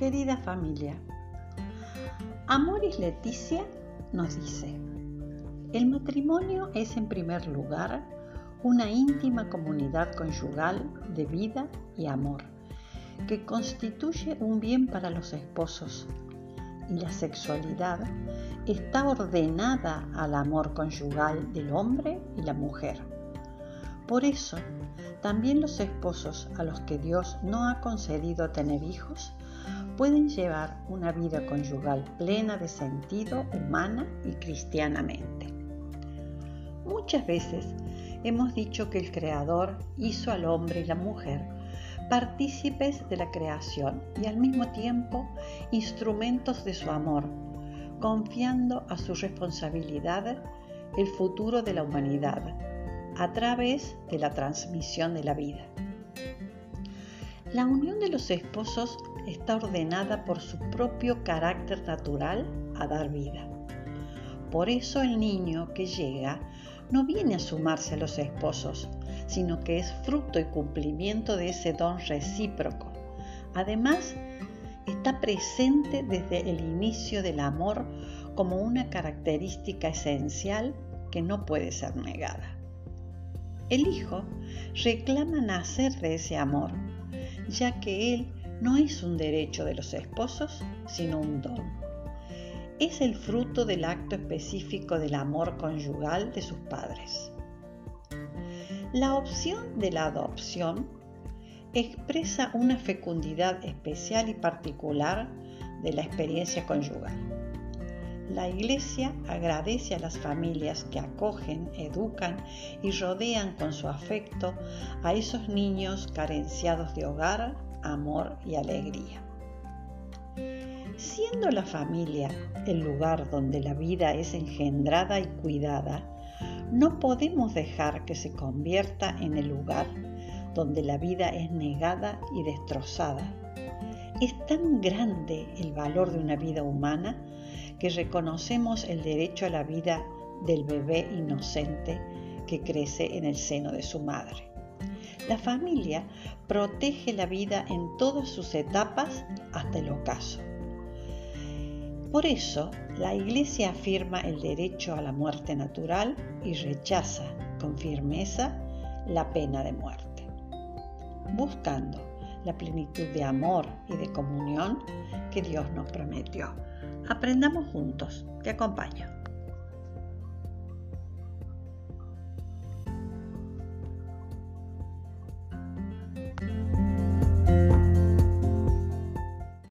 Querida familia, Amoris Leticia nos dice, el matrimonio es en primer lugar una íntima comunidad conyugal de vida y amor, que constituye un bien para los esposos, y la sexualidad está ordenada al amor conyugal del hombre y la mujer. Por eso, también los esposos a los que Dios no ha concedido tener hijos pueden llevar una vida conyugal plena de sentido humana y cristianamente. Muchas veces hemos dicho que el Creador hizo al hombre y la mujer partícipes de la creación y al mismo tiempo instrumentos de su amor, confiando a su responsabilidad el futuro de la humanidad a través de la transmisión de la vida. La unión de los esposos está ordenada por su propio carácter natural a dar vida. Por eso el niño que llega no viene a sumarse a los esposos, sino que es fruto y cumplimiento de ese don recíproco. Además, está presente desde el inicio del amor como una característica esencial que no puede ser negada. El hijo reclama nacer de ese amor, ya que él no es un derecho de los esposos, sino un don. Es el fruto del acto específico del amor conyugal de sus padres. La opción de la adopción expresa una fecundidad especial y particular de la experiencia conyugal. La Iglesia agradece a las familias que acogen, educan y rodean con su afecto a esos niños carenciados de hogar, amor y alegría. Siendo la familia el lugar donde la vida es engendrada y cuidada, no podemos dejar que se convierta en el lugar donde la vida es negada y destrozada. Es tan grande el valor de una vida humana que reconocemos el derecho a la vida del bebé inocente que crece en el seno de su madre. La familia protege la vida en todas sus etapas hasta el ocaso. Por eso, la Iglesia afirma el derecho a la muerte natural y rechaza con firmeza la pena de muerte. Buscando la plenitud de amor y de comunión que Dios nos prometió. Aprendamos juntos. Te acompaño.